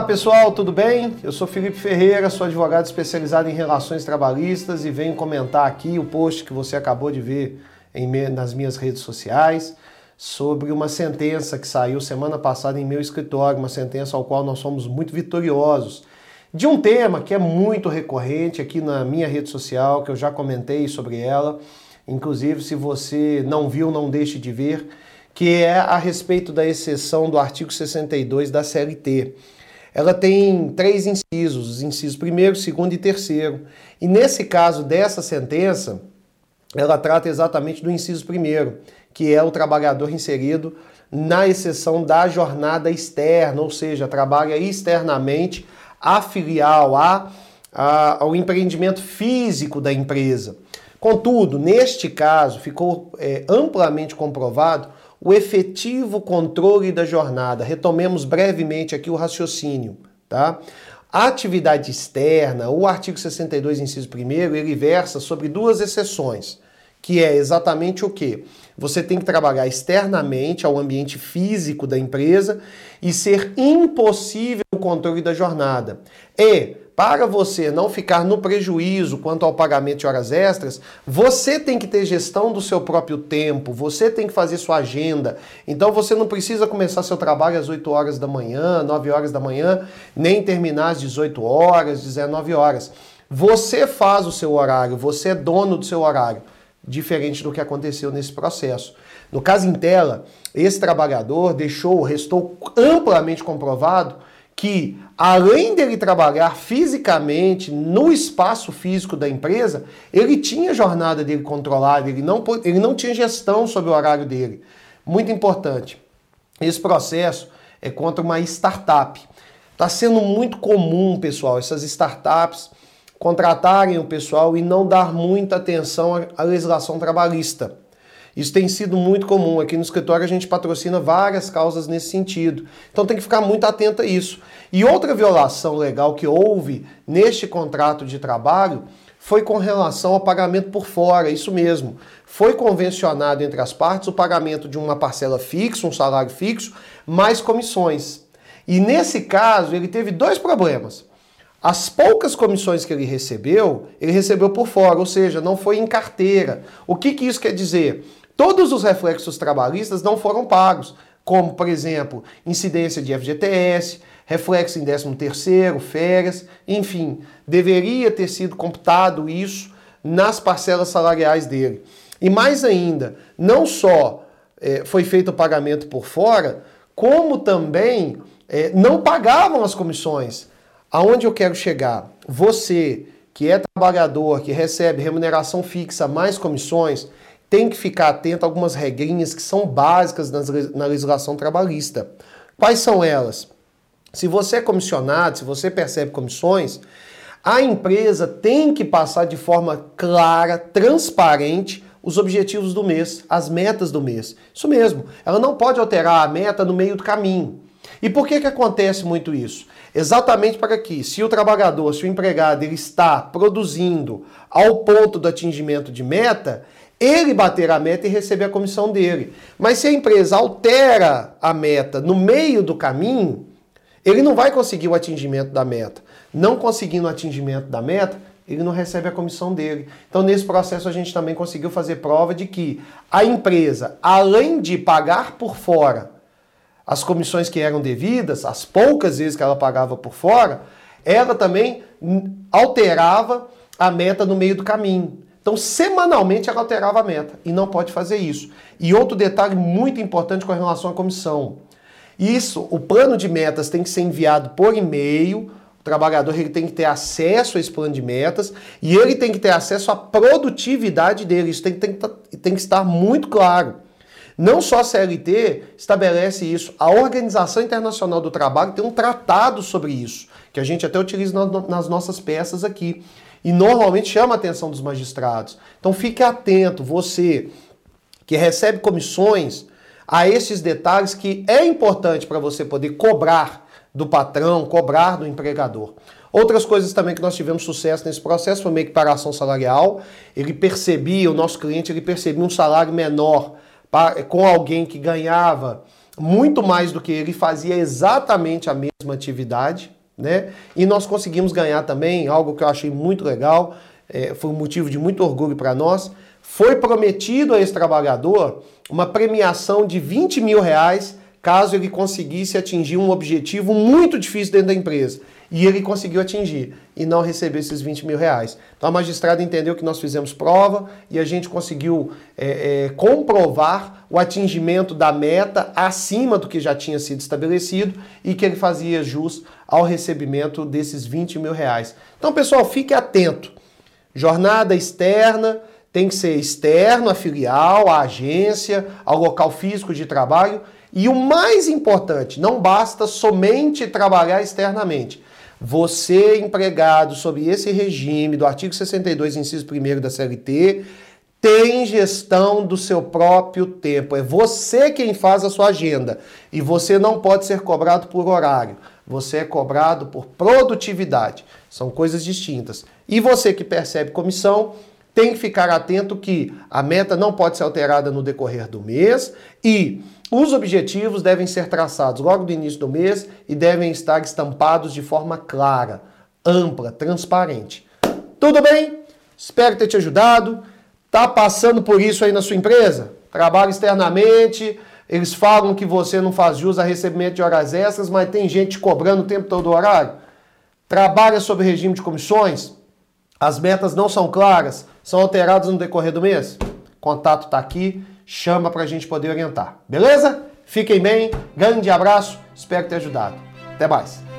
Olá pessoal, tudo bem? Eu sou Felipe Ferreira, sou advogado especializado em relações trabalhistas e venho comentar aqui o post que você acabou de ver em, nas minhas redes sociais sobre uma sentença que saiu semana passada em meu escritório, uma sentença ao qual nós somos muito vitoriosos, de um tema que é muito recorrente aqui na minha rede social, que eu já comentei sobre ela. Inclusive, se você não viu, não deixe de ver, que é a respeito da exceção do artigo 62 da CLT ela tem três incisos, os incisos primeiro, segundo e terceiro. E nesse caso dessa sentença, ela trata exatamente do inciso primeiro, que é o trabalhador inserido na exceção da jornada externa, ou seja, trabalha externamente à filial, a, a, ao empreendimento físico da empresa. Contudo, neste caso, ficou é, amplamente comprovado o efetivo controle da jornada. Retomemos brevemente aqui o raciocínio, tá? A atividade externa, o artigo 62, inciso 1 ele versa sobre duas exceções, que é exatamente o que? Você tem que trabalhar externamente ao ambiente físico da empresa e ser impossível o controle da jornada. E para você não ficar no prejuízo quanto ao pagamento de horas extras, você tem que ter gestão do seu próprio tempo, você tem que fazer sua agenda. Então você não precisa começar seu trabalho às 8 horas da manhã, 9 horas da manhã, nem terminar às 18 horas, 19 horas. Você faz o seu horário, você é dono do seu horário, diferente do que aconteceu nesse processo. No caso em tela, esse trabalhador deixou, restou amplamente comprovado que, além dele trabalhar fisicamente no espaço físico da empresa, ele tinha jornada dele controlada, ele não, ele não tinha gestão sobre o horário dele. Muito importante. Esse processo é contra uma startup. Está sendo muito comum, pessoal, essas startups contratarem o pessoal e não dar muita atenção à legislação trabalhista. Isso tem sido muito comum. Aqui no escritório a gente patrocina várias causas nesse sentido. Então tem que ficar muito atento a isso. E outra violação legal que houve neste contrato de trabalho foi com relação ao pagamento por fora, isso mesmo. Foi convencionado entre as partes o pagamento de uma parcela fixa, um salário fixo, mais comissões. E nesse caso ele teve dois problemas. As poucas comissões que ele recebeu, ele recebeu por fora, ou seja, não foi em carteira. O que, que isso quer dizer? Todos os reflexos trabalhistas não foram pagos, como, por exemplo, incidência de FGTS, reflexo em 13º, férias, enfim, deveria ter sido computado isso nas parcelas salariais dele. E mais ainda, não só é, foi feito o pagamento por fora, como também é, não pagavam as comissões. Aonde eu quero chegar? Você que é trabalhador, que recebe remuneração fixa mais comissões, tem que ficar atento a algumas regrinhas que são básicas na legislação trabalhista. Quais são elas? Se você é comissionado, se você percebe comissões, a empresa tem que passar de forma clara, transparente, os objetivos do mês, as metas do mês. Isso mesmo, ela não pode alterar a meta no meio do caminho. E por que, que acontece muito isso? Exatamente para que, se o trabalhador, se o empregado, ele está produzindo ao ponto do atingimento de meta, ele bater a meta e receber a comissão dele. Mas se a empresa altera a meta no meio do caminho, ele não vai conseguir o atingimento da meta. Não conseguindo o atingimento da meta, ele não recebe a comissão dele. Então, nesse processo, a gente também conseguiu fazer prova de que a empresa, além de pagar por fora as comissões que eram devidas, as poucas vezes que ela pagava por fora, ela também alterava a meta no meio do caminho. Então, semanalmente ela alterava a meta e não pode fazer isso. E outro detalhe muito importante com relação à comissão. Isso, o plano de metas tem que ser enviado por e-mail. O trabalhador ele tem que ter acesso a esse plano de metas e ele tem que ter acesso à produtividade dele. Isso tem, tem, tem que estar muito claro. Não só a CLT estabelece isso, a Organização Internacional do Trabalho tem um tratado sobre isso, que a gente até utiliza nas nossas peças aqui e normalmente chama a atenção dos magistrados. Então fique atento, você que recebe comissões, a esses detalhes que é importante para você poder cobrar do patrão, cobrar do empregador. Outras coisas também que nós tivemos sucesso nesse processo foi uma equiparação salarial. Ele percebia, o nosso cliente, ele percebia um salário menor com alguém que ganhava muito mais do que ele, fazia exatamente a mesma atividade, né? E nós conseguimos ganhar também algo que eu achei muito legal, é, foi um motivo de muito orgulho para nós. Foi prometido a esse trabalhador uma premiação de 20 mil reais caso ele conseguisse atingir um objetivo muito difícil dentro da empresa. E ele conseguiu atingir e não recebeu esses 20 mil reais. Então a magistrada entendeu que nós fizemos prova e a gente conseguiu é, é, comprovar o atingimento da meta acima do que já tinha sido estabelecido e que ele fazia jus ao recebimento desses 20 mil reais. Então, pessoal, fique atento. Jornada externa tem que ser externo à filial, à agência, ao local físico de trabalho. E o mais importante, não basta somente trabalhar externamente. Você, empregado sob esse regime do artigo 62, inciso 1 da CLT, tem gestão do seu próprio tempo. É você quem faz a sua agenda. E você não pode ser cobrado por horário. Você é cobrado por produtividade. São coisas distintas. E você que percebe comissão, tem que ficar atento que a meta não pode ser alterada no decorrer do mês e os objetivos devem ser traçados logo no início do mês e devem estar estampados de forma clara, ampla, transparente. Tudo bem? Espero ter te ajudado. Tá passando por isso aí na sua empresa? Trabalha externamente, eles falam que você não faz jus a recebimento de horas extras, mas tem gente cobrando o tempo todo o horário. Trabalha sob regime de comissões? As metas não são claras? São alteradas no decorrer do mês? Contato está aqui chama para a gente poder orientar. Beleza? Fiquem bem, grande abraço, espero ter ajudado. Até mais.